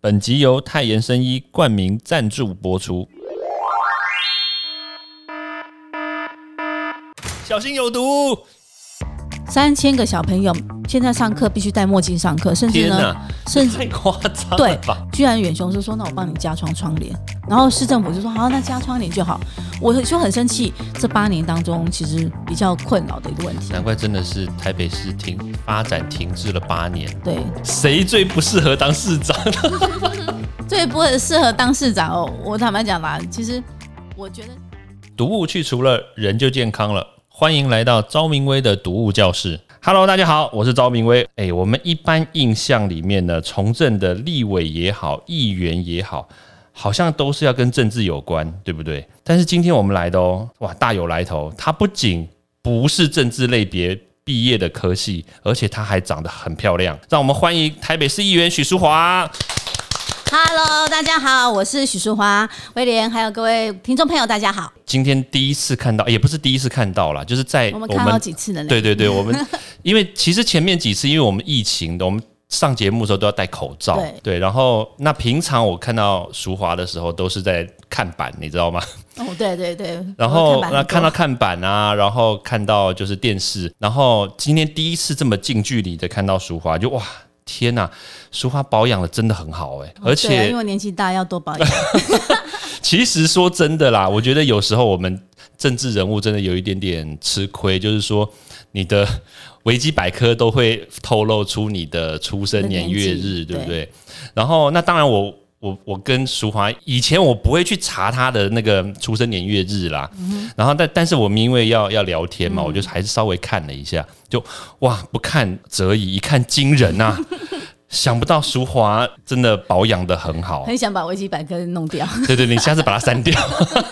本集由泰妍生医冠名赞助播出。小心有毒！三千个小朋友现在上课必须戴墨镜上课，甚至呢，哪，甚至太夸张了对吧？居然远雄是说，那我帮你加窗窗帘，然后市政府就说好，那加窗帘就好。我就很生气，这八年当中其实比较困扰的一个问题。难怪真的是台北市停发展停滞了八年，对，谁最不适合当市长？最不会适合当市长哦。我坦白讲吧，其实我觉得毒物去除了，人就健康了。欢迎来到昭明威的毒物教室。Hello，大家好，我是昭明威。哎，我们一般印象里面呢，从政的立委也好，议员也好，好像都是要跟政治有关，对不对？但是今天我们来的哦，哇，大有来头。它不仅不是政治类别毕业的科系，而且它还长得很漂亮。让我们欢迎台北市议员许淑华。，Hello，大家好，我是许淑华，威廉，还有各位听众朋友，大家好。今天第一次看到，也不是第一次看到啦，就是在我们看好几次了呢。对对对，我们 因为其实前面几次，因为我们疫情的，我们上节目的时候都要戴口罩，对然后那平常我看到淑华的时候，都是在看板，你知道吗？哦，对对对。然后我那看到看板啊，然后看到就是电视，然后今天第一次这么近距离的看到淑华，就哇。天呐，淑华保养的真的很好哎、而且因为年纪大要多保养。其实说真的啦，我觉得有时候我们政治人物真的有一点点吃亏，就是说你的维基百科都会透露出你的出生年月日，对不对？然后那当然我。我我跟淑华以前我不会去查他的那个出生年月日啦，然后但但是我们因为要要聊天嘛，我就还是稍微看了一下，就哇不看则已，一看惊人呐、想不到淑华真的保养的很好，很想把维基百科弄掉，对对，你下次把它删掉。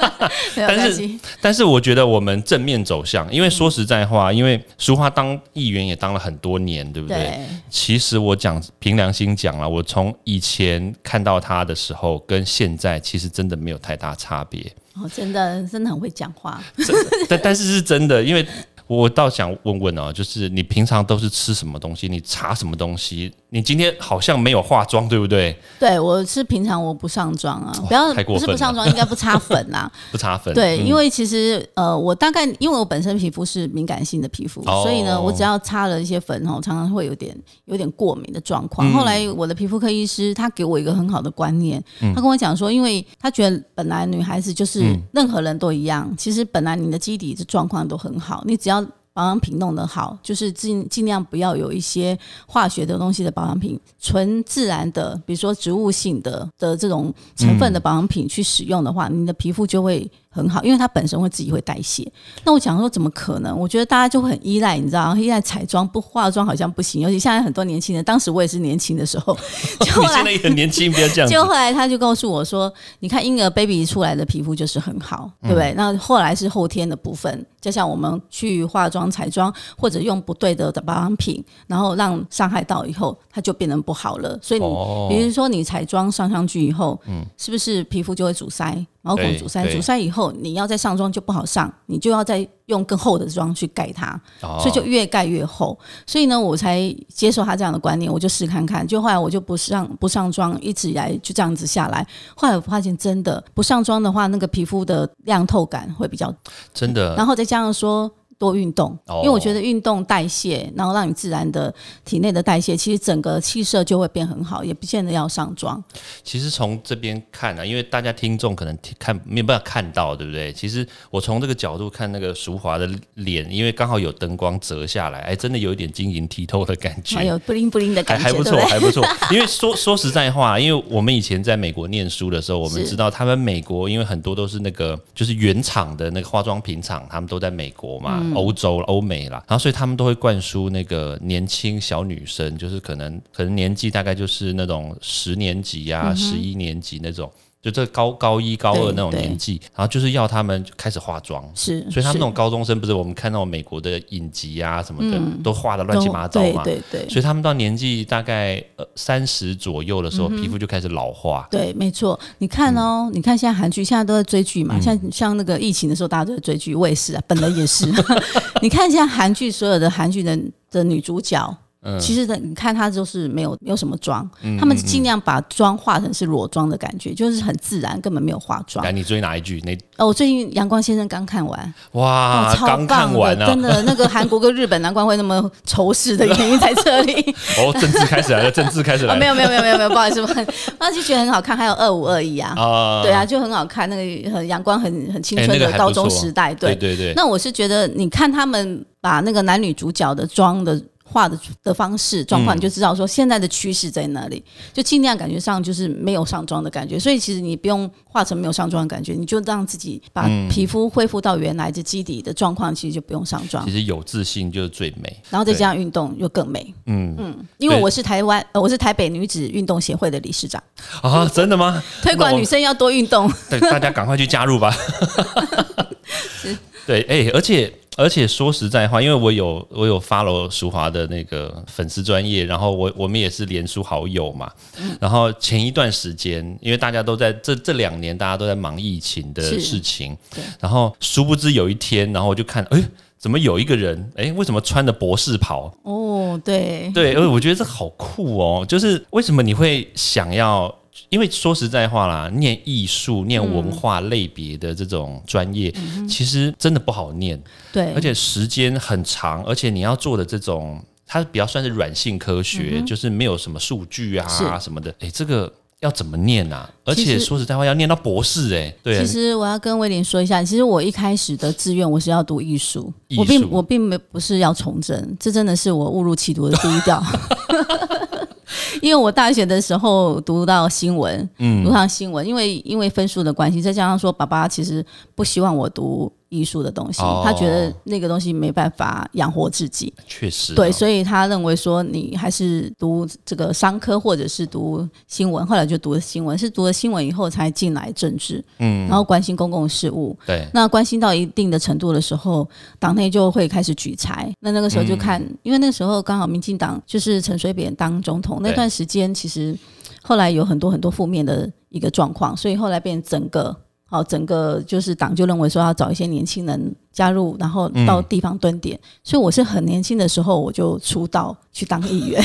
但是。但是我觉得我们正面走向，因为说实在话，因为淑华当议员也当了很多年，对不对？对，其实我讲凭良心讲了，我从以前看到他的时候，跟现在其实真的没有太大差别。哦，真的真的很会讲话。但但是是真的，因为我倒想问问哦，就是你平常都是吃什么东西？你查什么东西？你今天好像没有化妆，对不对？对我是平常我不上妆啊，不要不是不上妆，应该不擦粉啦。不擦粉。对，嗯因为其实呃，我大概因为我本身皮肤是敏感性的皮肤，哦所以呢，我只要擦了一些粉哦，常常会有点有点过敏的状况。嗯后来我的皮肤科医师他给我一个很好的观念，嗯他跟我讲说，因为他觉得本来女孩子就是任何人都一样，其实本来你的基底的状况都很好，你只要。保养品弄得好，就是尽尽量不要有一些化学的东西的保养品，纯自然的，比如说植物性的的这种成分的保养品去使用的话，你的皮肤就会很好，因为它本身会自己会代谢。那我讲说怎么可能？我觉得大家就会很依赖，你知道，依赖彩妆不化妆好像不行，尤其现在很多年轻人，当时我也是年轻的时候，就后你现在来。也很年轻，不要这样。就后来他就告诉我说：“你看婴儿 baby 出来的皮肤就是很好，对不对？那后来是后天的部分，加上我们去化妆、彩妆或者用不对的保养品，然后让伤害到以后，它就变得不好了。所以你、哦比如说你彩妆上上去以后，嗯是不是皮肤就会阻塞？毛孔阻塞，阻塞以后，你要再上妆就不好上，你就要再用更厚的妆去盖它，哦所以就越盖越厚。所以呢，我才接受他这样的观念，我就试看看。就后来我就不上不上妆，一直以来就这样子下来。后来我发现真的不上妆的话，那个皮肤的亮透感会比较，真的然后再加上说。多运动，哦因为我觉得运动代谢，然后让你自然的体内的代谢，其实整个气色就会变很好，也不见得要上妆。其实从这边看啊，因为大家听众可能看没有办法看到，对不对？其实我从这个角度看那个淑华的脸，因为刚好有灯光折下来，哎，真的有一点晶莹剔透的感觉，还有不灵不灵的感觉，还还不错，还不错。因为说说实在话，因为我们以前在美国念书的时候，我们知道他们美国因为很多都是那个就是原厂的那个化妆品厂，他们都在美国嘛，嗯欧、洲、欧美啦，然后所以他们都会灌输那个年轻小女生，就是可能可能年纪大概就是那种十年级啊、嗯十一、年级那种。就这高高一、高二那种年纪，然后就是要他们就开始化妆，是，所以他们那是种高中生不是我们看那种美国的影集啊什么的，都画的乱七八糟嘛。嗯对对对所以他们到年纪大概呃三十左右的时嗯候，皮肤就开始老化。对，没错。你看哦，你看现在韩剧现在都在追剧嗯嘛，像像那个疫情的时候，大家都在追剧，我也是啊，本人也是。你看现在韩剧所有的韩剧的的女主角。其实呢，你看他就是没有没有什么妆，他们尽量把妆化成是裸妆的感觉，就是很自然，根本没有化妆。来，你追哪一句？那？哦，我最近《阳光先生》刚看完，哇，超刚看完啊！真的，那个韩国跟日本难怪会那么仇视的原因在这里。哦，政治开始来了，政治开始啊，来了。没有没有没有没有没有，不好意思，不好意思那就觉得很好看，还有二五二一啊，啊。对啊，，就很好看，那个很阳光、很很青春的高中错时代，对对对，那我是觉得，你看他们把那个男女主角的妆的画的的方式状况，嗯你就知道说现在的趋势在哪里，就尽量感觉上就是没有上妆的感觉。所以其实你不用化成没有上妆的感觉，你就让自己把嗯皮肤恢复到原来的基底的状况，其实就不用上妆其。实有自信就是最美。然后再加上运动又更美，嗯嗯，因为我是台湾，呃我是台北女子运动协会的理事长，啊，真的吗？推广女生要多运动。对，大家赶快去加入吧。对，哎、而且而且说实在话，因为我有我有 follow 淑华的那个粉丝专业，然后我我们也是脸书好友嘛。然后前一段时间，因为大家都在这这两年，大家都在忙疫情的事情，然后殊不知有一天，然后我就看，哎、怎么有一个人？哎，为什么穿的博士袍？哦，对，对，而我觉得这好酷哦！就是为什么你会想要？因为说实在话啦，念艺术、念文化类别的这种专业，其实真的不好念，对，而且时间很长，而且你要做的这种，它比较算是软性科学，就是没有什么数据啊什么的。哎，这个要怎么念啊？而且说实在话，要念到博士哎、对啊其，实我要跟威廉说一下，其实我一开始的志愿我是要读艺术，我并我并没不是要从政，这真的是我误入歧途的第一条。因为我大学的时候读到新闻，嗯。读上新闻，因为因为分数的关系，再加上说爸爸其实不希望我读艺术的东西，哦他觉得那个东西没办法养活自己，确实、对，哦，所以他认为说你还是读这个商科或者是读新闻，后来就读了新闻，是读了新闻以后才进来政治，嗯，然后关心公共事务。对，那关心到一定的程度的时候，党内就会开始举财。那那个时候就看，嗯因为那个时候刚好民进党就是陈水扁当总统那段时间，其实后来有很多很多负面的一个状况，所以后来变整个。好，整个就是党就认为说要找一些年轻人加入，然后到地方蹲点。所以我是很年轻的时候我就出道去当议员，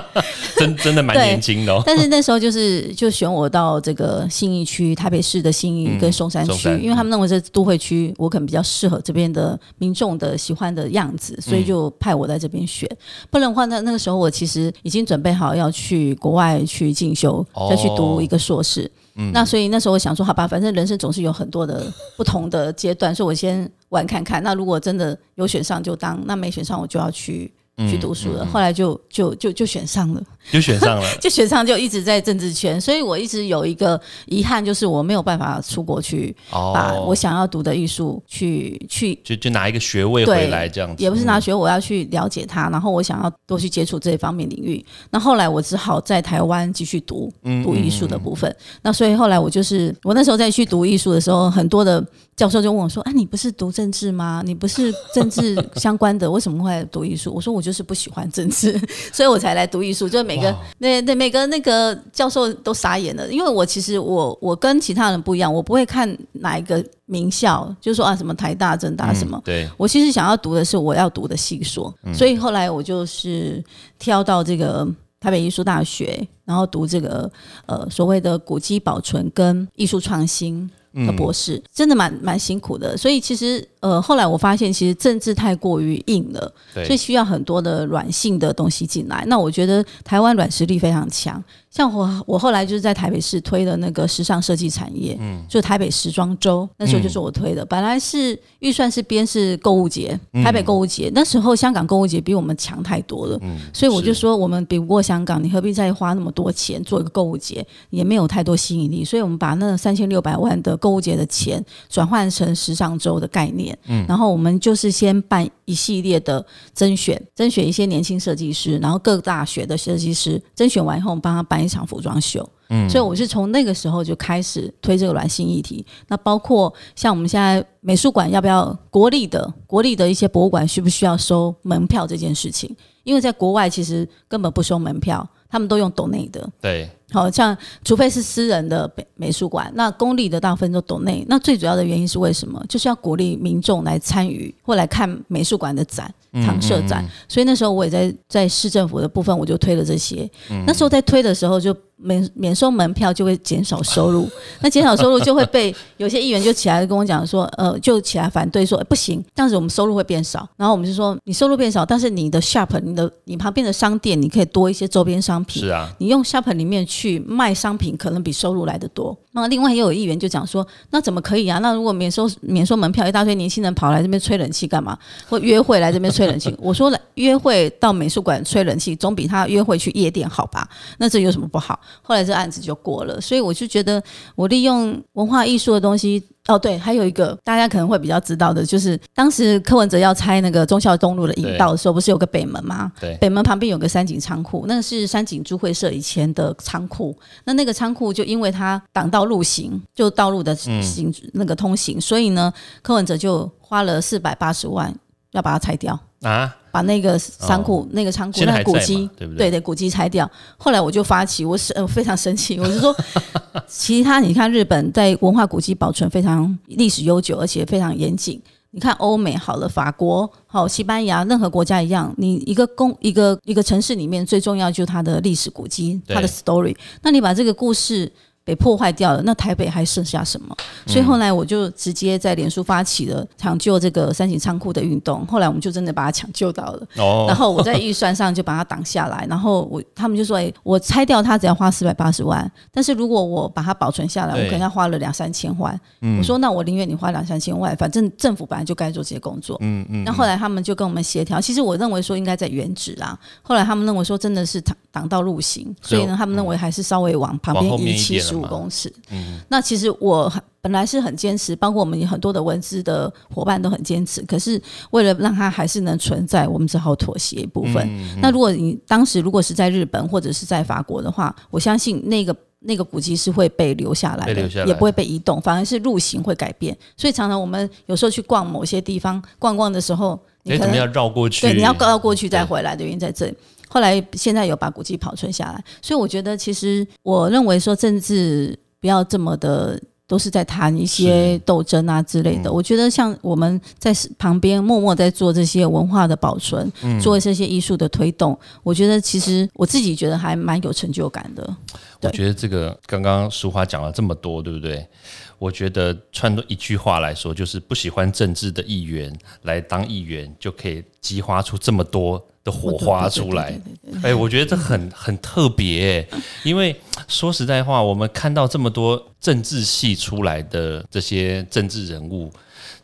真真的蛮年轻的哦。但是那时候就是就选我到这个信义区，台北市的信义跟松山区，因为他们认为这都会区我可能比较适合这边的民众的喜欢的样子，所以就派我在这边选。不然的话，那那个时候我其实已经准备好要去国外去进修，哦再去读一个硕士。那所以那时候我想说，好吧，反正人生总是有很多的不同的阶段，所以我先玩看看。那如果真的有选上就当，那没选上我就要去。去读书了，后来就就就就选上了。就选上了，就选上 就一直在政治圈，所以我一直有一个遗憾，就是我没有办法出国去哦，把我想要读的艺术去去。就就拿一个学位回来这样子，也不是拿学，我要去了解它，然后我想要多去接触这一方面领域。那后来我只好在台湾继续读嗯读艺术的部分。那所以后来我就是我那时候在去读艺术的时候，很多的教授就问我说：“啊，你不是读政治吗？你不是政治相关的，为什么会来读艺术？”我说：“我就是不喜欢政治，所以我才来读艺术。”就每个那那每个那个教授都傻眼了，因为我其实我我跟其他人不一样，我不会看哪一个名校，就说啊什么台大、政大什么。嗯对，我其实想要读的是我要读的系所，所以后来我就是挑到这个台北艺术大学，然后读这个呃所谓的古迹保存跟艺术创新。的博士真的蛮蛮辛苦的，所以其实呃后来我发现，其实政治太过于硬了，所以需要很多的软性的东西进来。那我觉得台湾软实力非常强，像我我后来就是在台北市推的那个时尚设计产业，嗯，就台北时装周，那时候就是我推的。本来是预算是编是购物节，台北购物节，那时候香港购物节比我们强太多了，所以我就说我们比不过香港，你何必再花那么多钱做一个购物节，也没有太多吸引力。所以我们把那三千六百万的购物节的钱转换成时尚周的概念，嗯然后我们就是先办一系列的甄选，甄选一些年轻设计师，然后各大学的设计师甄选完以后，我们帮他办一场服装秀。嗯，所以我是从那个时候就开始推这个软性议题。那包括像我们现在美术馆要不要国立的国立的一些博物馆需不需要收门票这件事情，因为在国外其实根本不收门票，他们都用抖内的。对，好像除非是私人的美美术馆，那公立的大部分都懂内。那最主要的原因是为什么？就是要鼓励民众来参与或来看美术馆的展。常设展，所以那时候我也在在市政府的部分，我就推了这些。那时候在推的时候就。免免收门票就会减少收入，那减少收入就会被有些议员就起来跟我讲说，呃，就起来反对说，不行，这样子我们收入会变少。然后我们就说，你收入变少，但是你的 shop，你的你旁边的商店，你可以多一些周边商品。是啊，你用 shop 里面去卖商品，可能比收入来的多。那另外也有议员就讲说，那怎么可以啊？那如果免收免收门票，一大堆年轻人跑来这边吹冷气干嘛？或约会来这边吹冷气？我说了，约会到美术馆吹冷气，总比他约会去夜店好吧？那这有什么不好？后来这案子就过了，所以我就觉得我利用文化艺术的东西。哦，对，还有一个大家可能会比较知道的，就是当时柯文哲要拆那个忠孝东路的引道的时候，不是有个北门吗？对，北门旁边有个三井仓库，那是三井株会社以前的仓库。那那个仓库就因为它挡道路行，就道路的行那个通行，所以呢，柯文哲就花了四百八十万要把它拆掉啊。把那个仓库、那个仓库、那个古迹，对不对？对对，古迹拆掉。后来我就发起，我是呃非常生气，我是说，其他你看日本在文化古迹保存非常历史悠久，而且非常严谨。你看欧美好了，法国好，西班牙，任何国家一样，你一个公一个一个城市里面最重要就是它的历史古迹，它的 story。那你把这个故事。被破坏掉了，那台北还剩下什么？所以后来我就直接在脸书发起了抢救这个三井仓库的运动。后来我们就真的把它抢救到了。哦。然后我在预算上就把它挡下来。然后我他们就说：“哎，我拆掉它只要花四百八十万，但是如果我把它保存下来，我可能要花了两三千万。”我说：“那我宁愿你花两三千万，反正政府本来就该做这些工作。”嗯嗯。那后来他们就跟我们协调。其实我认为说应该在原址啊。后来他们认为说真的是挡挡到路行，所以呢，他们认为还是稍微往旁边移七十五公尺。嗯，那其实我本来是很坚持，包括我们很多的文字的伙伴都很坚持。可是为了让它还是能存在，我们只好妥协一部分。那如果你当时如果是在日本或者是在法国的话，我相信那个那个古迹是会被留下来的，也不会被移动，反而是路型会改变。所以常常我们有时候去逛某些地方逛逛的时候，你可能要绕过去，对，你要绕过去再回来的原因在这里。后来现在有把古迹保存下来，所以我觉得其实我认为说政治。不要这么的，都是在谈一些斗争啊之类的。我觉得像我们在旁边默默在做这些文化的保存，做这些艺术的推动，我觉得其实我自己觉得还蛮有成就感的。我觉得这个刚刚淑华讲了这么多，对不对？我觉得串作一句话来说，就是不喜欢政治的议员来当议员，就可以激发出这么多。的火花出来，哎，我觉得这很很特别，因为说实在话，我们看到这么多政治系出来的这些政治人物，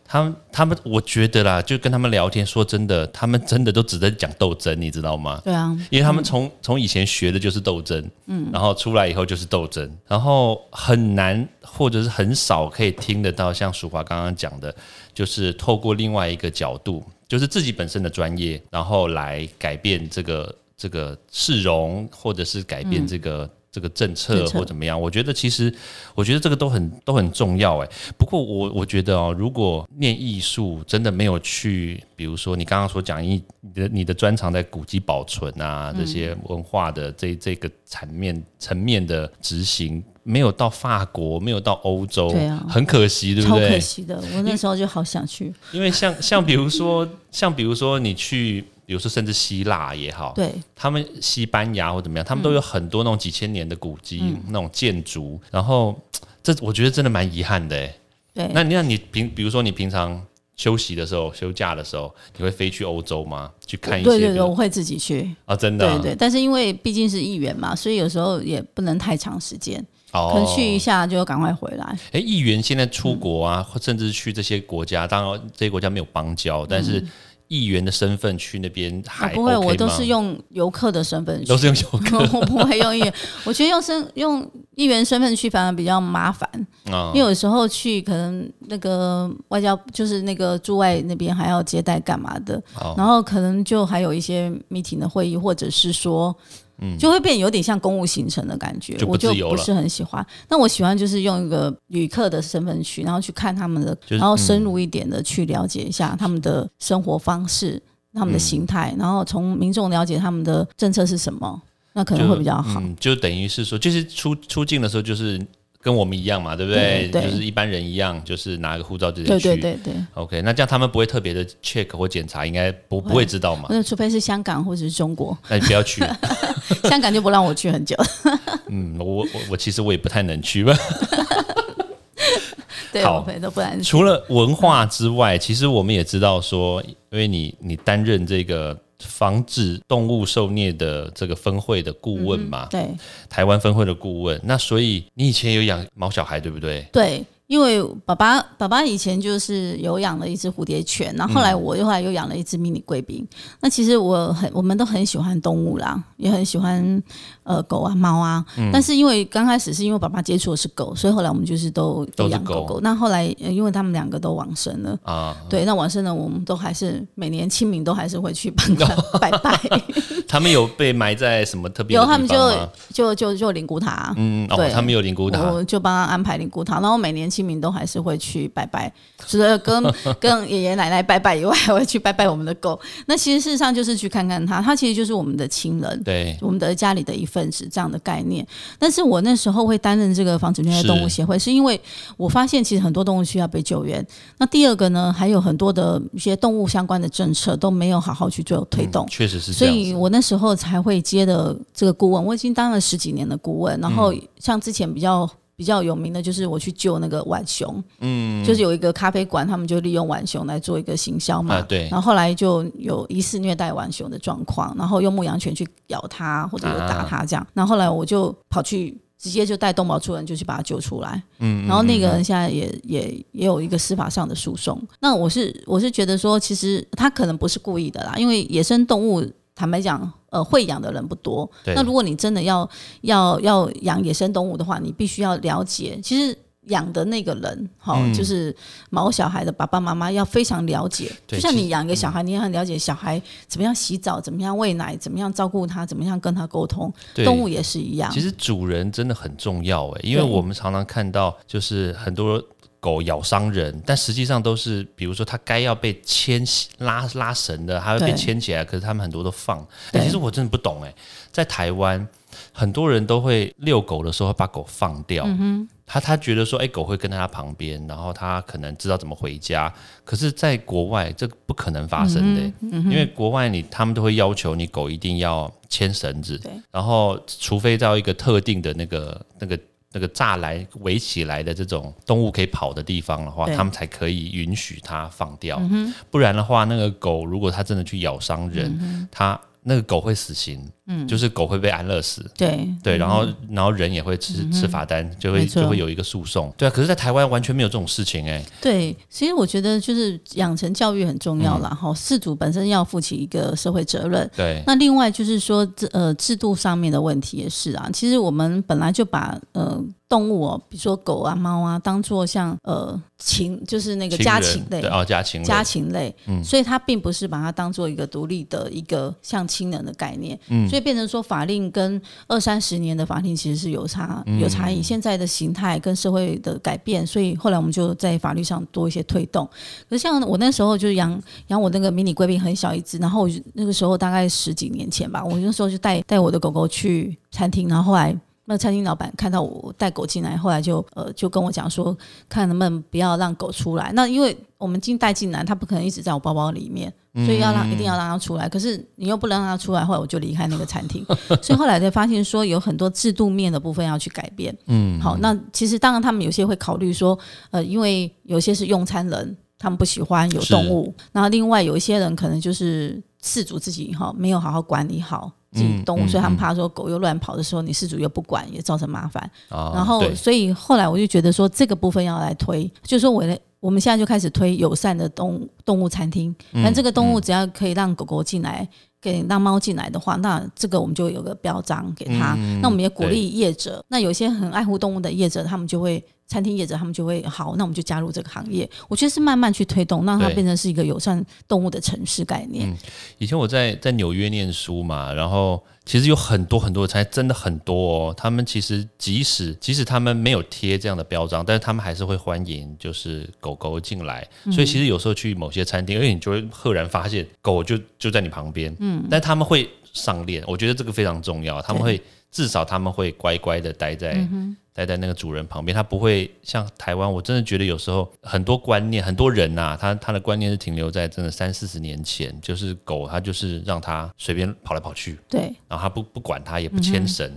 他们他们，我觉得啦，就跟他们聊天，说真的，他们真的都只在讲斗争，你知道吗？对啊，因为他们从从以前学的就是斗争，嗯，然后出来以后就是斗争，然后很难或者是很少可以听得到像淑华刚刚讲的，就是透过另外一个角度。就是自己本身的专业，然后来改变这个这个市容，或者是改变这个这个政策或怎么样？我觉得其实我觉得这个都很都很重要哎。不过我我觉得哦，如果念艺术真的没有去，比如说你刚刚所讲一你的你的专长在古迹保存啊这些文化的这这个层面层面的执行。没有到法国，没有到欧洲，对啊，很可惜，对不对？超可惜的，我那时候就好想去。因为像像比如说，像比如说你去，比如说甚至希腊也好，对，他们西班牙或怎么样，他们都有很多那种几千年的古迹，那种建筑。然后这我觉得真的蛮遗憾的，哎。对。那你看你平，比如说你平常休息的时候、休假的时候，你会飞去欧洲吗？去看一些？对对对，我会自己去啊，真的。对对，但是因为毕竟是议员嘛，所以有时候也不能太长时间。可能去一下就赶快回来。哎，议员现在出国啊，或甚至去这些国家，当然这些国家没有邦交，但是议员的身份去那边还不会，我都是用游客的身份去，都是用游客，我不会用议员。我觉得用身用议员身份去反而比较麻烦，因为有时候去可能那个外交就是那个驻外那边还要接待干嘛的，然后可能就还有一些 meeting 的会议，或者是说。嗯，就会变有点像公务行程的感觉，我就不是很喜欢。那我喜欢就是用一个旅客的身份去，然后去看他们的，然后深入一点的去了解一下他们的生活方式、他们的心态，然后从民众了解他们的政策是什么，那可能会比较好。就等于是说，就是出出境的时候就是。跟我们一样嘛，对不对？对对就是一般人一样，就是拿个护照直接去。对对对对，OK，那这样他们不会特别的 check 或检查，应该不不会知道嘛？那除非是香港或者是中国，那你不要去。香港就不让我去很久。嗯，我我我其实我也不太能去吧。对，好都不然。除了文化之外，其实我们也知道说，因为你你担任这个防止动物受虐的这个分会的顾问嘛，对。台湾分会的顾问，那所以你以前有养毛小孩对不对？对，因为爸爸爸爸以前就是有养了一只蝴蝶犬，然后后嗯来我又后来又养了一只迷你贵宾。那其实我很我们都很喜欢动物啦，也很喜欢呃狗啊猫啊。嗯但是因为刚开始是因为爸爸接触的是狗，所以后来我们就是都都是狗养狗狗。那后来、呃因为他们两个都往生了。啊，对，那往生了，我们都还是每年清明都还是会去帮他 拜拜，他们有被埋在什么特别有他们就？就就就灵骨塔，嗯，哦对，他们有灵骨塔，我就帮他安排灵骨塔，然后每年清明都还是会去拜拜，除了跟 跟爷爷奶奶拜拜以外，还会去拜拜我们的狗。那其实事实上就是去看看它，它其实就是我们的亲人。对，我们的家里的一份子这样的概念，但是我那时候会担任这个防止虐待动物协会，是因为我发现其实很多动物需要被救援。那第二个呢，还有很多的一些动物相关的政策都没有好好去做推动嗯。确实是所。以我那时候才会接的这个顾问，我已经当了十几年的顾问。然后嗯像之前比较比较有名的，就是我去救那个浣熊，嗯，就是有一个咖啡馆，他们就利用浣熊来做一个行销嘛，啊对。然后后来就有疑似虐待浣熊的状况，然后用牧羊犬去咬它或者有打它这样，然后后来我就跑去。直接就带动保处人就去把它救出来，嗯，然后那个人现在也也也有一个司法上的诉讼。那我是我是觉得说，其实他可能不是故意的啦，因为野生动物坦白讲，呃，会养的人不多。那如果你真的要要要养野生动物的话，你必须要了解，其实养的那个人，哈、嗯就是毛小孩的爸爸妈妈要非常了解。就像你养一个小孩，你也很了解小孩怎么样洗澡，怎么样喂奶，怎么样照顾他，怎么样跟他沟通。动物也是一样。其实主人真的很重要诶，因为我们常常看到就是很多狗咬伤人，但实际上都是比如说它该要被牵拉拉绳的，它会被牵起来，可是他们很多都放。其实我真的不懂诶，在台湾很多人都会遛狗的时候会把狗放掉。嗯他他觉得说，哎、狗会跟在他旁边，然后他可能知道怎么回家。可是，在国外这不可能发生的、嗯因为国外你他们都会要求你狗一定要牵绳子，然后除非到一个特定的那个那个那个栅栏围起来的这种动物可以跑的地方的话，他们才可以允许它放掉。不然的话，那个狗如果它真的去咬伤人，嗯它那个狗会死刑，嗯就是狗会被安乐死。对对，然后然后人也会吃吃罚单，就会就会有一个诉讼。对啊，可是，在台湾完全没有这种事情哎、对，其实我觉得就是养成教育很重要啦。哈、事主本身要负起一个社会责任。对，那另外就是说，这呃制度上面的问题也是啊。其实我们本来就把呃动物哦，比如说狗啊、猫啊，当做像呃禽，就是那个家禽类对。哦，家禽类家禽类，嗯所以它并不是把它当做一个独立的一个像亲人的概念，嗯所以变成说法令跟二三十年的法令其实是有差有差异。现在的形态跟社会的改变，所以后来我们就在法律上多一些推动。可是像我那时候就是养养我那个迷你贵宾很小一只，然后我就那个时候大概十几年前吧，我那时候就带带我的狗狗去餐厅，然后后来。那餐厅老板看到我带狗进来，后来就呃就跟我讲说，看能不能不要让狗出来。那因为我们进带进来，它不可能一直在我包包里面，所以要让一定要让它出来。可是你又不能让它出来，后来我就离开那个餐厅。所以后来才发现说，有很多制度面的部分要去改变。嗯，好，那其实当然他们有些会考虑说，呃，因为有些是用餐人，他们不喜欢有动物，然后另外有一些人可能就是饲主自己哈没有好好管理好。自己动物，嗯所以他们怕说狗又乱跑的时候，你失主又不管，也造成麻烦。啊然后，所以后来我就觉得说，这个部分要来推，就是说我的我们现在就开始推友善的动动物餐厅。嗯但这个动物只要可以让狗狗进来，给让猫进来的话，那这个我们就有个标章给他。嗯那我们也鼓励业者，那有些很爱护动物的业者，他们就会。餐厅业者他们就会好，那我们就加入这个行业。我觉得是慢慢去推动，让它变成是一个友善动物的城市概念。以前我在在纽约念书嘛，然后其实有很多很多的餐，真的很多哦。他们其实即使即使他们没有贴这样的标章，但是他们还是会欢迎就是狗狗进来。所以其实有时候去某些餐厅，而且你就会赫然发现狗就就在你旁边，嗯，但他们会上链，我觉得这个非常重要。他们会至少他们会乖乖的待在、待在那个主人旁边，他不会像台湾。我真的觉得有时候很多观念，很多人呐、他他的观念是停留在真的三四十年前，就是狗它就是让它随便跑来跑去，对。然后他不不管它，也不牵绳。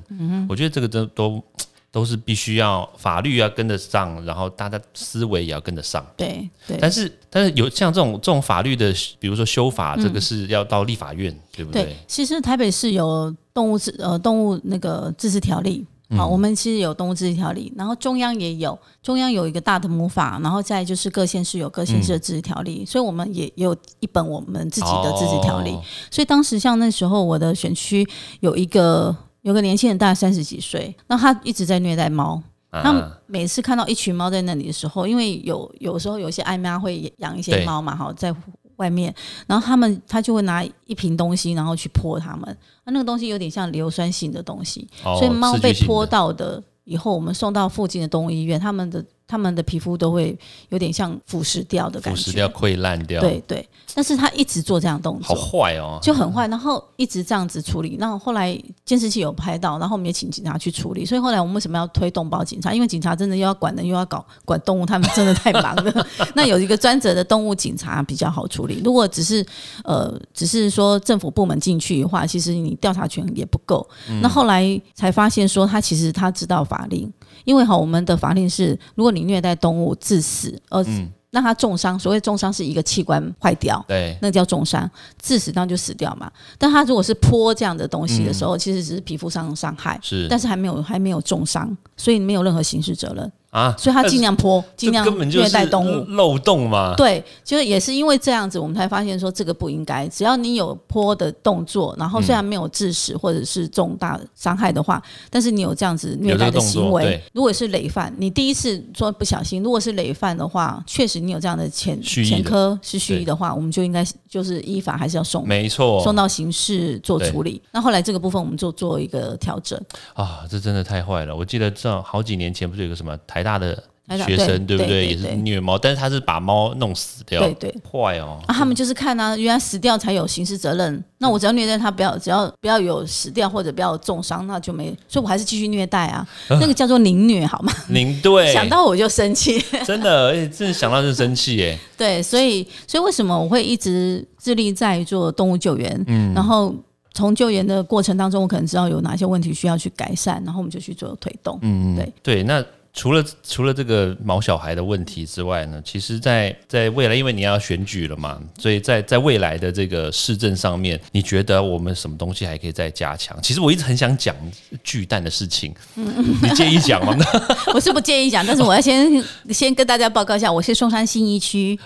我觉得这个都都都是必须要法律要跟得上，然后大家思维也要跟得上。对对但是但是有像这种这种法律的，比如说修法，这个是要到立法院，对不对？对，其实台北市有动物自呃动物那个自治条例。好，我们其实有动物自治条例，然后中央也有，中央有一个大的母法，然后再就是各县市有各县市的自治条例，所以我们也也有一本我们自己的自治条例。哦所以当时像那时候我的选区有一个有个年轻人，大概三十几岁，那他一直在虐待猫。他们啊，每次看到一群猫在那里的时候，因为有有时候有些爱妈会养一些对猫嘛，哈，在外面，然后他们他就会拿一瓶东西，然后去泼他们，那那个东西有点像硫酸性的东西，哦所以猫被泼到，到的以后，我们送到附近的动物医院，他们的他们的皮肤都会有点像腐蚀掉的感觉，腐蚀掉、溃烂掉，，对对，但是他一直做这样动作好。坏哦。就很坏，然后一直这样子处理。那后来监视器有拍到，然后我们也请警察去处理。所以后来我们为什么要推动保警察？因为警察真的又要管人，又要搞管动物，他们真的太忙了。那有一个专责的动物警察比较好处理。如果只是呃，只是说政府部门进去的话，其实你调查权也不够。那后来才发现说，他其实他知道法令，因为哈，我们的法令是，如果你虐待动物致死，而，让它重伤，所谓重伤是一个器官坏掉。对，那叫重伤，致死当就死掉嘛。但他如果是泼这样的东西的时候，其实只是皮肤上的伤害，是但是还没有还没有重伤，所以没有任何刑事责任。啊，所以他尽量泼，尽量虐待动物。漏洞嘛。对，就是也是因为这样子，我们才发现说这个不应该。只要你有泼的动作，然后虽然没有致死或者是重大伤害的话，但是你有这样子虐待的行为如果是累犯，你第一次说不小心，如果是累犯的话，确实你有这样的前前科是蓄意的话，我们就应该就是依法还是要送没错送到刑事做处理。那后来这个部分我们就做一个调整。啊，这真的太坏了。我记得这好几年前不是有个什么台大的学生，对不对也是虐猫，但是他是把猫弄死掉，对对。坏哦。啊，他们就是看啊，原来死掉才有刑事责任。那我只要虐待他，不要只要不要有死掉或者不要有重伤，那就没。所以我还是继续虐待啊，那个叫做凌虐，好吗？您对，想到我就生气。真的，而且真的想到就生气耶。对，所以所以为什么我会一直致力在做动物救援？嗯，然后从救援的过程当中，我可能知道有哪些问题需要去改善，然后我们就去做推动。嗯，对。对，那除了除了这个毛小孩的问题之外呢，其实在，在未来，因为你要选举了嘛，所以在在未来的这个市政上面，你觉得我们什么东西还可以再加强？其实我一直很想讲巨蛋的事情，你介意讲吗？我是不介意讲，但是我要先先跟大家报告一下，我是松山新一区，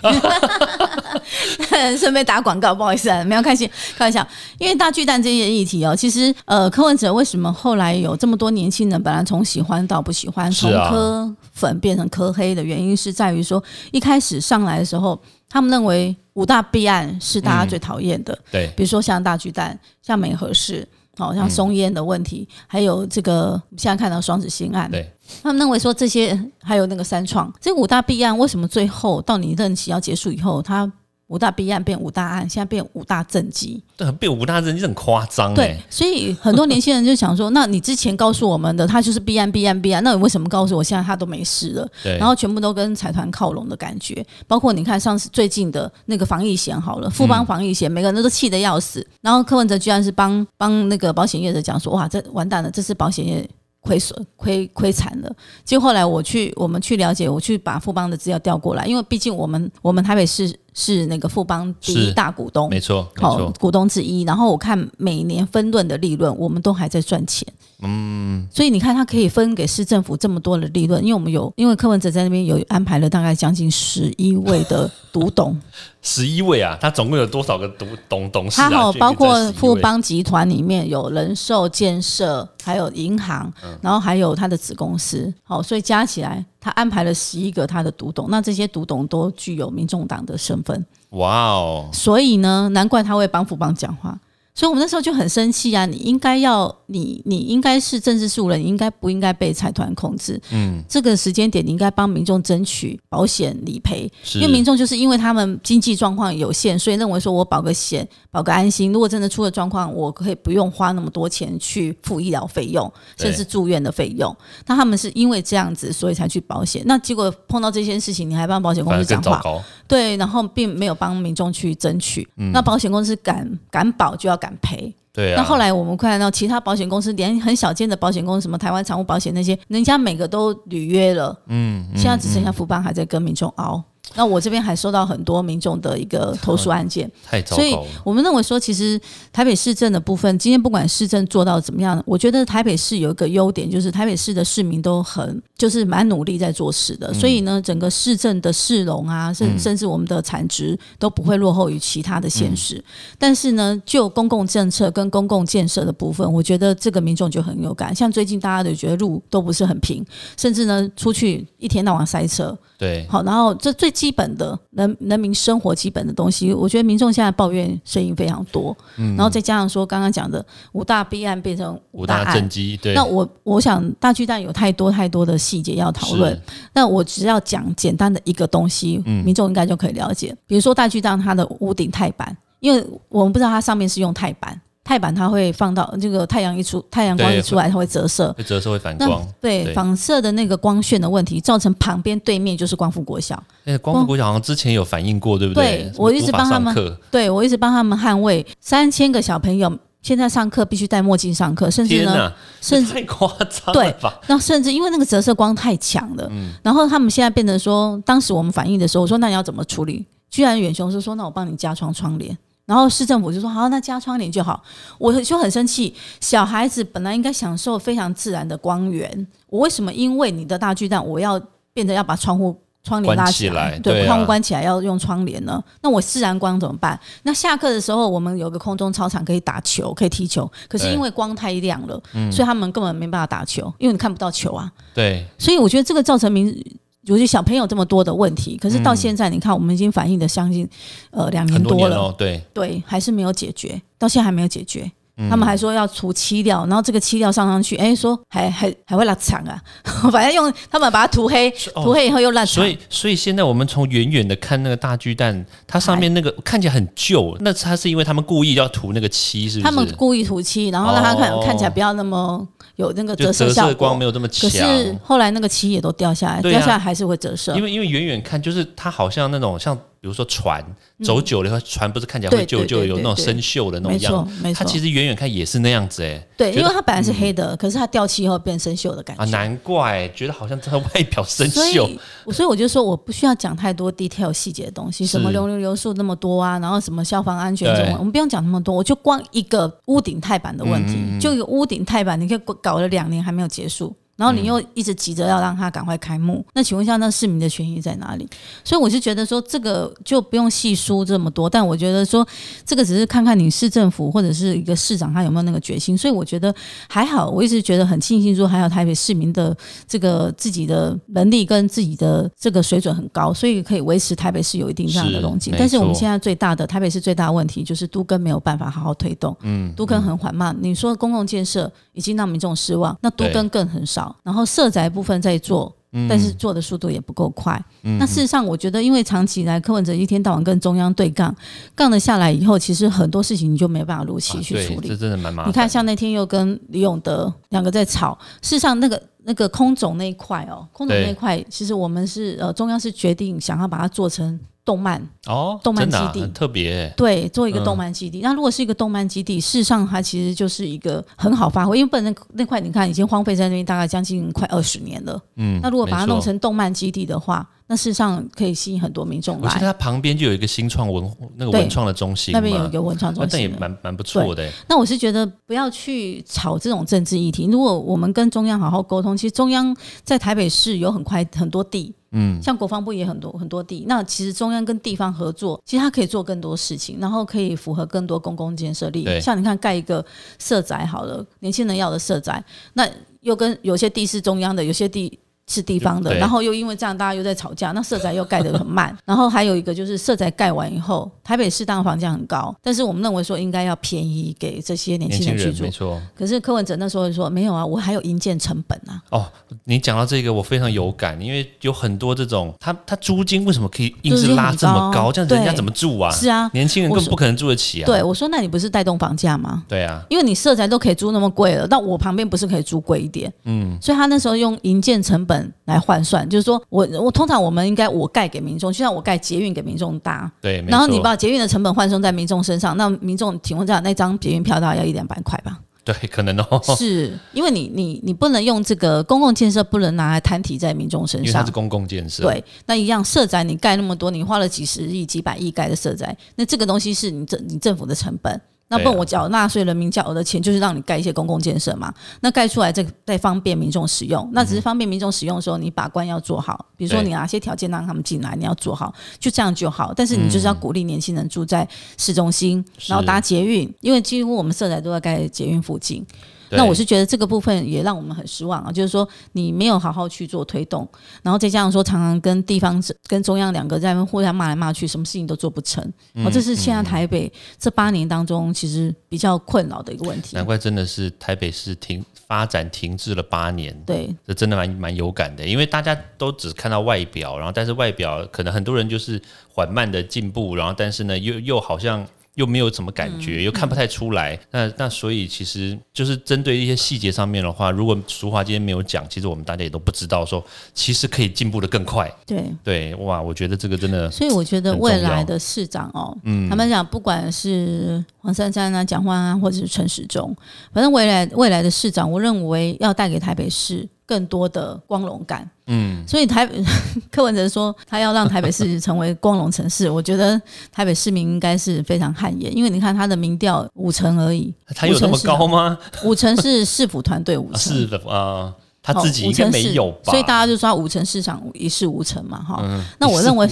顺便打广告，不好意思啊，没有开心开玩笑。因为大巨蛋这些议题哦，其实呃，柯文哲为什么后来有这么多年轻人本来从喜欢到不喜欢，从柯粉变成科黑的原因，是在于说一开始上来的时候，他们认为五大弊案是大家最讨厌的，对，比如说像大巨蛋、像美和市，好、像松烟的问题，还有这个现在看到双子星案，对，他们认为说这些还有那个三创这五大弊案，为什么最后到你任期要结束以后，它五大弊案变五大案，现在变五大政绩？对变五大政绩，很夸张对哎。，所以很多年轻人就想说，那你之前告诉我们的，他就是弊案、弊案、弊案，那你为什么告诉我现在他都没事了？对，然后全部都跟财团靠拢的感觉，包括你看上次最近的那个防疫险好了，富邦防疫险，每个人都气得要死。然后柯文哲居然是帮帮那个保险业者讲说，哇，这完蛋了，这次保险业亏损亏亏惨了。结果后来我去我们去了解，我去把富邦的资料调过来，因为毕竟我们我们台北市是那个富邦第一大股东，没错，好错，股东之一。然后我看每年分润的利润，我们都还在赚钱。嗯，所以你看，它可以分给市政府这么多的利润，因为我们有，因为柯文哲在那边有安排了大概将近十一位的独董，十一位啊，他总共有多少个独董董事他啊？好包括富富邦集团里面有人寿、建设，还有银行，然后还有他的子公司，好，所以加起来他安排了十一个他的独董，那这些独董都具有民众党的身份，哇哦，所以呢，难怪他会帮富邦讲话。所以我们那时候就很生气啊！你应该要你你应该是政治素人，你应该不应该被财团控制？嗯，这个时间点你应该帮民众争取保险理赔，因为民众就是因为他们经济状况有限，所以认为说我保个险保个安心，如果真的出了状况，我可以不用花那么多钱去付医疗费用，甚至住院的费用。那他们是因为这样子，所以才去保险。那结果碰到这件事情，你还帮保险公司讲话，对，然后并没有帮民众去争取。那保险公司敢敢保就要。敢赔，对啊。那后来我们看到其他保险公司，连很小间的保险公司，什么台湾产物保险那些，人家每个都履约了，嗯，现在只剩下福邦还在跟民众熬。那我这边还收到很多民众的一个投诉案件，太糟糕。所以我们认为说，其实台北市政的部分，今天不管市政做到怎么样，我觉得台北市有一个优点，就是台北市的市民都很就是蛮努力在做事的。所以呢，整个市政的市容啊，甚甚至我们的产值都不会落后于其他的县市。但是呢，就公共政策跟公共建设的部分，我觉得这个民众就很有感。像最近大家都觉得路都不是很平，甚至呢出去一天到晚塞车。对，好，然后这最基本的人人民生活基本的东西，我觉得民众现在抱怨声音非常多，嗯，然后再加上说刚刚讲的五大弊案变成五大政绩，对，那我我想大巨蛋有太多太多的细节要讨论，那我只要讲简单的一个东西，民众应该就可以了解，比如说大巨蛋它的屋顶钛板，因为我们不知道它上面是用钛板。钛板它会放到这个太阳一出，太阳光一出来，它会折射，会折射会反光。对，反射的那个光线的问题，造成旁边对面就是光复国小。哎，光复国小好像之前有反映过，对不对？对，我一直帮他们，对我一直帮他们捍卫三千个小朋友，现在上课必须戴墨镜上课，甚至呢，甚至太夸张对吧？那甚至因为那个折射光太强了，嗯，然后他们现在变成说，当时我们反映的时候，我说那你要怎么处理？居然远雄是说，那我帮你加装窗帘。然后市政府就说好，那加窗帘就好。我就很生气，小孩子本来应该享受非常自然的光源，我为什么因为你的大巨蛋，我要变得要把窗户窗帘拉起来？对，窗户关起来要用窗帘呢？那我自然光怎么办？那下课的时候，我们有个空中操场可以打球，可以踢球，可是因为光太亮了，所以他们根本没办法打球，因为你看不到球啊。对，所以我觉得这个造成民。尤其小朋友这么多的问题，可是到现在你看，我们已经反映的将近呃两年多了，对。对，还是没有解决，到现在还没有解决。他们还说要除漆料，然后这个漆料上上去，哎，说还还还会拉长啊，反正用他们把它涂黑，涂黑以后又烂。所以所以现在我们从远远的看那个大巨蛋，它上面那个看起来很旧，那它是因为他们故意要涂那个漆，是不是？他们故意涂漆，然后让它看看起来不要那么。有那个折射效果，光没有这么强。可是后来那个漆也都掉下来，掉下来还是会折射。因为因为远远看，就是它好像那种像。比如说船走久了以后，船不是看起来会旧旧有那种生锈的那种样，没错，它其实远远看也是那样子哎。对，因为它本来是黑的，可是它掉漆以后变生锈的感觉。啊，难怪觉得好像它 外表生锈。所以，所以我就说我不需要讲太多 detail 细节的东西，什么流流流速那么多啊，然后什么消防安全什么，我们不用讲那么多，我就光一个屋顶钛板的问题，就一个屋顶钛板，你可以搞了两年还没有结束。然后你又一直急着要让他赶快开幕，那请问一下，那市民的权益在哪里？所以我是觉得说，这个就不用细说这么多。但我觉得说，这个只是看看你市政府或者是一个市长他有没有那个决心。所以我觉得还好，我一直觉得很庆幸说，还有台北市民的这个自己的能力跟自己的这个水准很高，所以可以维持台北市有一定这样的容积。但是我们现在最大的台北市最大的问题就是都更没有办法好好推动，嗯，都更很缓慢。你说公共建设已经让民众失望，那都更更很少。然后社宅部分在做，但是做的速度也不够快。那事实上，我觉得，因为长期以来柯文哲一天到晚跟中央对杠，杠了下来以后，其实很多事情你就没办法如期去处理。这真的蛮麻烦。你看，像那天又跟李永德两个在吵。事实上，那个那个空总那一块哦，空总那一块，其实我们是呃中央是决定想要把它做成。动漫哦，动漫基地很特别，对，做一个动漫基地。那如果是一个动漫基地，事实上它其实就是一个很好发挥，因为本身那块你看已经荒废在那边大概将近快二十年了。嗯，那如果把它弄成动漫基地的话，那事实上可以吸引很多民众来。而且它旁边就有一个新创文那个文创的中心，那边有一个文创中心，那也蛮蛮不错的。那我是觉得不要去炒这种政治议题。如果我们跟中央好好沟通，其实中央在台北市有很快很多地。嗯，像国防部也很多很多地，那其实中央跟地方合作，其实它可以做更多事情，然后可以符合更多公共建设力。像你看盖一个社宅好了，年轻人要的社宅，那又跟有些地是中央的，有些地是地方的，然后又因为这样大家又在吵架，那社宅又盖得很慢，然后还有一个就是社宅盖完以后，台北适当的房价很高，但是我们认为说应该要便宜给这些年年轻轻人居住没。错。可是柯文哲那时候就说没有啊，我还有营建成本啊，哦，你讲到这个，我非常有感，因为有很多这种，他他租金为什么可以硬是拉这么高？这样人家怎么住啊？是啊，年轻人我说根本不可能住得起啊。对我说那你不是带动房价吗？对啊，因为你社宅都可以租那么贵了，那我旁边不是可以租贵一点？嗯，所以他那时候用营建成本来换算，就是说我我通常我们应该我盖给民众，就像我盖捷运给民众搭，对，然后你把捷运的成本换算在民众身上，那民众请问这样那张捷运票大概要一两百块吧？对，可能哦，是因为你你你不能用这个公共建设不能拿来摊提在民众身上因为它是。公共建设。对，那一样社宅你盖那么多，你花了几十亿、几百亿盖的社宅，那这个东西是你政你政府的成本。那不对啊然我缴纳税人民缴的钱，就是让你盖一些公共建设嘛。那盖出来这个再方便民众使用，那只是方便民众使用的时候，你把关要做好。比如说你哪些条件让他们进来，你要做好，就这样就好。但是你就是要鼓励年轻人住在市中心，然后搭捷运，因为几乎我们社宅都在盖捷运附近。对那我是觉得这个部分也让我们很失望啊，就是说你没有好好去做推动，然后再加上说常常跟地方跟中央两个在那边互相骂来骂去，什么事情都做不成。这是现在台北这八年当中其实比较困扰的一个问题难。怪真的是台北市停发展停滞了八年。对这真的蛮蛮有感的，因为大家都只看到外表，然后但是外表可能很多人就是缓慢的进步，然后但是呢又又好像又没有什么感觉，又看不太出来。那那所以其实就是针对一些细节上面的话，如果俗话今天没有讲，其实我们大家也都不知道说，其实可以进步的更快。对，对，哇，我觉得这个真的所以我觉得未来的市长哦，嗯他们讲不管是黄珊珊啊、蒋万安或者是陈时中，反正未来未来的市长，我认为要带给台北市更多的光荣感。嗯，所以台 柯文哲说他要让台北市成为光荣城市，我觉得台北市民应该是非常汗颜，因为你看他的民调五成而已，他有那么高吗？五成是市府团队五成，是的啊，他哦自己应该没有吧？所以大家就说他五成市场一事无成嘛，哈、嗯那我认为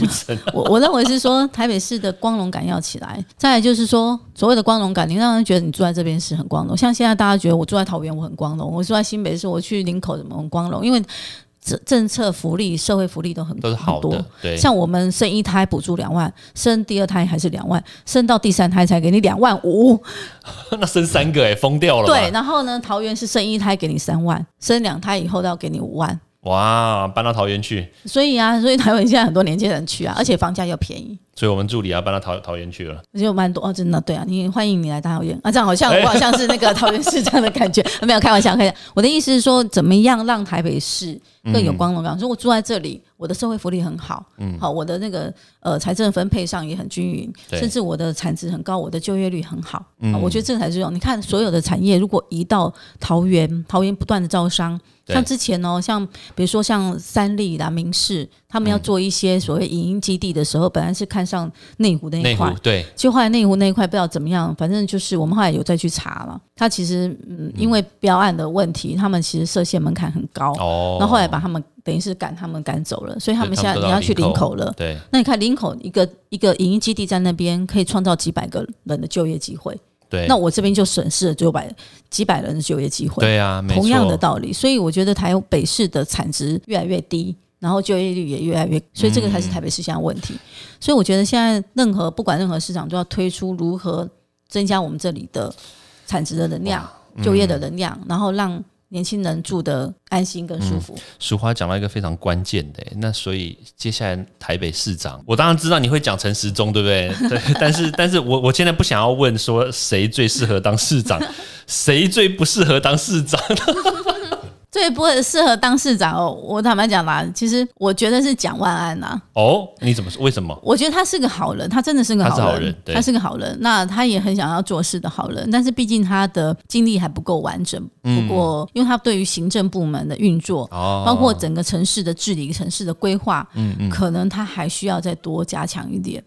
我我认为是说台北市的光荣感要起来，再来就是说所谓的光荣感，你让人觉得你住在这边是很光荣。像现在大家觉得我住在桃园我很光荣，我住在新北市我去林口怎么很光荣，因为政政策福利、社会福利都很都是好多的，对，像我们生一胎补助两万，生第二胎还是两万，生到第三胎才给你两万五。那生三个哎，疯掉了？对，然后呢，桃园是生一胎给你三万，生两胎以后都要给你五万。哇，搬到桃园去，所以啊，所以台湾现在很多年轻人去啊，而且房价又便宜，所以我们助理啊搬到桃桃园去了。而且有蛮多哦，真的对啊，你欢迎你来桃园啊，这样好像 我好像是那个桃园市长的感觉，没有开玩笑，开玩笑。我的意思是说，怎么样让台北市更有光荣感？说我住在这里，我的社会福利很好，嗯，好，我的那个呃财政分配上也很均匀，甚至我的产值很高，我的就业率很好，嗯，我觉得这才是重要。你看所有的产业如果移到桃园，桃园不断的招商。对。像之前哦，像比如说像三立啦、明视，他们要做一些所谓影音基地的时候，本来是看上内湖那一块对，就后来内湖那一块不知道怎么样，反正就是我们后来有再去查了，他其实嗯，因为标案的问题，他们其实设限门槛很高，哦，然后后来把他们等于是赶他们赶走了，所以他们现在你要去林口林口了。对。那你看林口一个一个影音基地在那边可以创造几百个人的就业机会，对，那我这边就损失了九百几百人的就业机会。对啊，同样的道理，所以我觉得台北市的产值越来越低，然后就业率也越来越，所以这个才是台北市现在问题。所以我觉得现在任何不管任何市场都要推出如何增加我们这里的产值的能量、就业的能量，然后让年轻人住的安心跟舒服。淑华讲到一个非常关键的，那所以接下来台北市长，我当然知道你会讲陈时中，对不对？对，但是但是我我现在不想要问说谁最适合当市长，谁最不适合当市长。最不适合当市长哦，我坦白讲啦，其实我觉得是蒋万安呐、哦，你怎么说？为什么？我觉得他是个好人，他真的是个他是好人，他是个好人。那他也很想要做事的好人，但是毕竟他的经历还不够完整。不过，因为他对于行政部门的运作，包括整个城市的治理、城市的规划，嗯嗯，可能他还需要再多加强一点。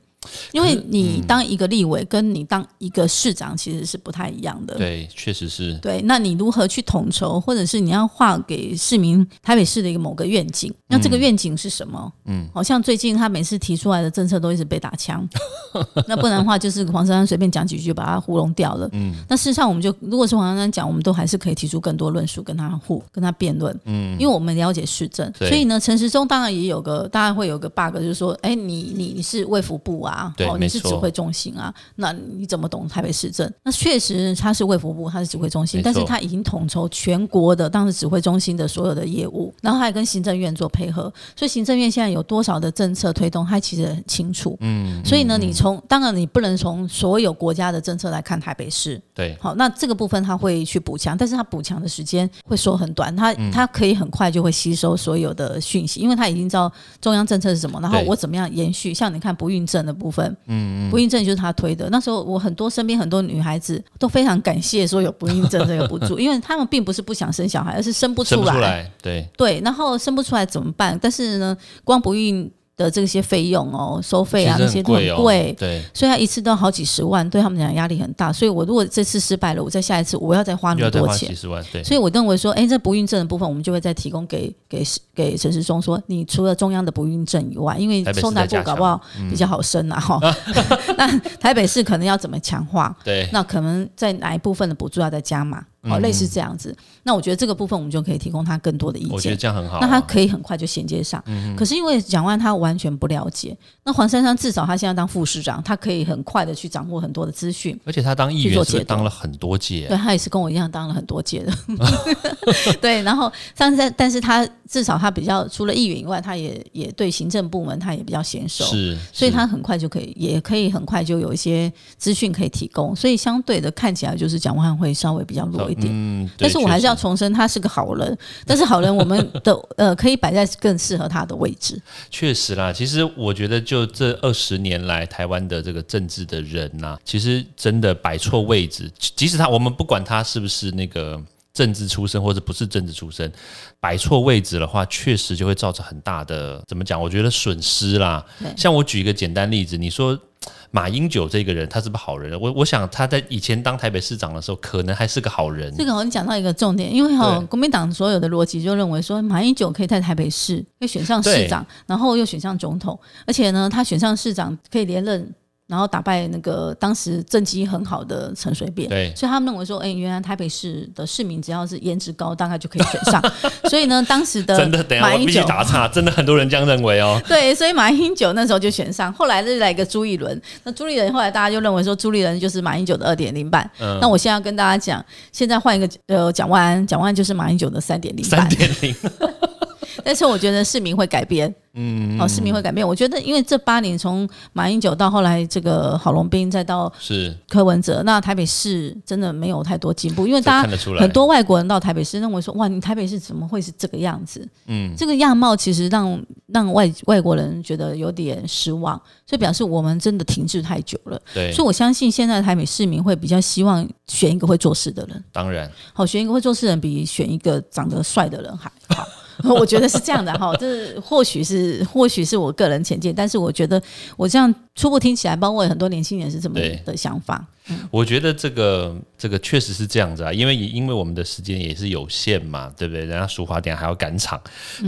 因为你当一个立委，跟你当一个市长其实是不太一样的。对，确实是。对，那你如何去统筹，或者是你要画给市民台北市的一个某个愿景？那这个愿景是什么？嗯，好像最近他每次提出来的政策都一直被打枪，那不然的话就是黄珊珊随便讲几句就把他糊弄掉了。嗯，那事实上我们就如果是黄珊珊讲，我们都还是可以提出更多论述跟他互跟他辩论。嗯，因为我们了解市政，所以呢，陈时中当然也有个，当然会有个 bug，就是说，哎，你你你是卫福部啊，对，你是指挥中心啊，那你怎么懂台北市政？那确实他是卫福部，他是指挥中心，但是他已经统筹全国的当时指挥中心的所有的业务，然后还跟行政院做配合，所以行政院现在有多少的政策推动，他其实很清楚。嗯，所以呢，你从当然你不能从所有国家的政策来看台北市，对，好，那这个部分他会去补强，但是他补强的时间会说很短，他他可以很快就会吸收所有的讯息，因为他已经知道中央政策是什么，然后我怎么样延续，像你看不孕症的部分，嗯嗯，不孕症就是他推的，那时候我很多身边很多女孩子都非常感谢说有不孕症这个补助，因为他们并不是不想生小孩，而是生不出来，对对，然后生不出来怎么办？但是呢，光不孕。的这些费用哦，收费啊那些都很贵，对，所以他一次都要好几十万，对他们讲压力很大。所以我如果这次失败了，我再下一次我要再花那么多钱，几十万，对。所以我认为说，哎，这不孕症的部分，我们就会再提供给给给陈世忠说，你除了中央的不孕症以外，因为中南部搞不好比较好生啊，哈。那台北市可能要怎么强化？对，那可能在哪一部分的补助要再加码？好，类似这样子。那我觉得这个部分我们就可以提供他更多的意见。我觉得这样很好。那他可以很快就衔接上。嗯可是因为蒋万他完全不了解，那黄珊珊至少他现在当副市长，他可以很快的去掌握很多的资讯。而且他当议员是当了很多届。对他也是跟我一样当了很多届的。对，然后但是但是他至少他比较除了议员以外，他也也对行政部门他也比较娴熟。是。所以他很快就可以，也可以很快就有一些资讯可以提供。所以相对的看起来就是蒋万会稍微比较弱。嗯，但是我还是要重申，他是个好人。但是好人，我们的 呃，可以摆在更适合他的位置。确实啦，其实我觉得，就这二十年来，台湾的这个政治的人呐，其实真的摆错位置。即使他，我们不管他是不是那个政治出身，或者不是政治出身，摆错位置的话，确实就会造成很大的怎么讲？我觉得损失啦。像我举一个简单例子，你说。马英九这个人，他是不是好人？我我想他在以前当台北市长的时候，可能还是个好人。这个我讲到一个重点，因为哈国民党所有的逻辑就认为说，马英九可以在台北市可以选上市长，然后又选上总统，而且呢，他选上市长可以连任。然后打败那个当时政绩很好的陈水扁，对，所以他们认为说，哎，原来台北市的市民只要是颜值高，大概就可以选上。所以呢，当时的真的，等下我必须打岔，真的很多人这样认为哦。对，所以马英九那时候就选上，后来就来一个朱立伦，那朱立伦后来大家就认为说，朱立伦就是马英九的二点零版。那我现在要跟大家讲，现在换一个呃，蒋万安，蒋万安就是马英九的三点零三点零。但是我觉得市民会改变。嗯，好，市民会改变。我觉得，因为这八年从马英九到后来这个郝龙斌，再到是柯文哲，那台北市真的没有太多进步。因为大家很多外国人到台北市，认为说，哇，你台北市怎么会是这个样子？嗯，这个样貌其实让让外外国人觉得有点失望，所以表示我们真的停滞太久了。对，所以我相信现在台北市民会比较希望选一个会做事的人。当然，好，选一个会做事的人比选一个长得帅的人还好。我觉得是这样的哈，这或许是或许是我个人浅见，但是我觉得我这样初步听起来，包括很多年轻人是这么的想法。我觉得这个这个确实是这样子啊，因为因为我们的时间也是有限嘛，对不对？人家书华店还要赶场，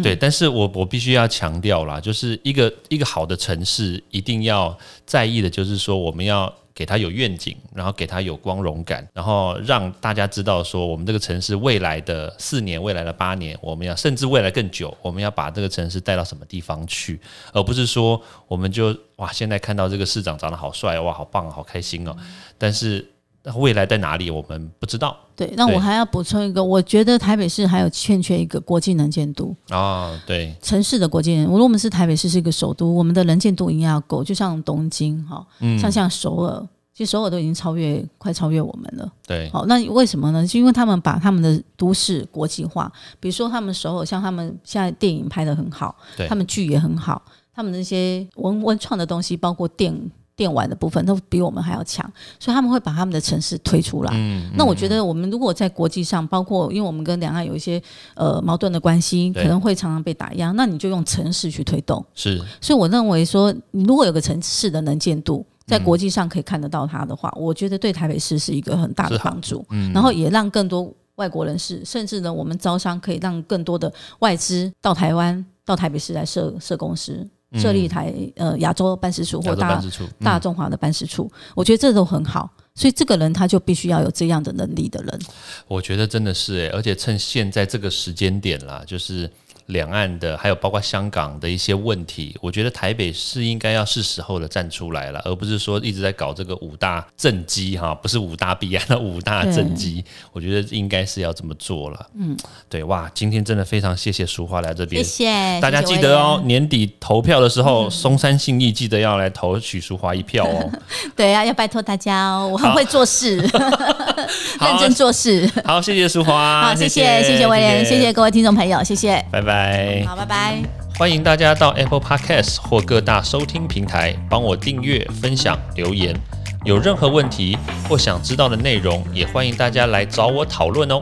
对。但是我我必须要强调啦，就是一个一个好的城市，一定要在意的就是说我们要。给他有愿景，然后给他有光荣感，然后让大家知道说，我们这个城市未来的四年、未来的八年，我们要甚至未来更久，我们要把这个城市带到什么地方去，而不是说我们就哇，现在看到这个市长长得好帅，哇，好棒，好开心哦，但是。未来在哪里？我们不知道。对，那我还要补充一个，我觉得台北市还有欠缺一个国际能见度啊。对，城市的国际人，如果我们是台北市是一个首都，我们的能见度应该要够。就像东京哈，像像首尔，其实首尔都已经超越，快超越我们了。对，好，那为什么呢？是因为他们把他们的都市国际化，比如说他们首尔，像他们现在电影拍的很好，他们剧也很好，他们那些文文创的东西，包括电。电玩的部分都比我们还要强，所以他们会把他们的城市推出来。嗯，那我觉得我们如果在国际上，包括因为我们跟两岸有一些呃矛盾的关系，可能会常常被打压，那你就用城市去推动。是所以我认为说，你如果有个城市的能见度，在嗯国际上可以看得到它的话，我觉得对台北市是一个很大的帮助。嗯然后也让更多外国人士，甚至呢，我们招商可以让更多的外资到台湾、到台北市来设设公司，设立台呃亚洲办事处或大大中华的办事处，我觉得这都很好。所以这个人他就必须要有这样的能力的人。我觉得真的是诶，而且趁现在这个时间点啦，就是两岸的，还有包括香港的一些问题，我觉得台北是应该要是时候的站出来了，而不是说一直在搞这个五大政绩哈，不是五大弊案的五大政绩，我觉得应该是要这么做了。嗯，对，哇，今天真的非常谢谢淑花来这边谢。谢大家记得哦，，年底投票的时候，松山信义记得要来投许淑华一票哦。对啊，要拜托大家哦，我很会做事，认真做事。好，谢谢淑华，好，谢谢谢谢威廉，谢谢各位听众朋友，谢谢，拜拜拜。好，拜拜。欢迎大家到 Apple Podcast 或各大收听平台帮我订阅、分享、留言。有任何问题或想知道的内容，也欢迎大家来找我讨论哦。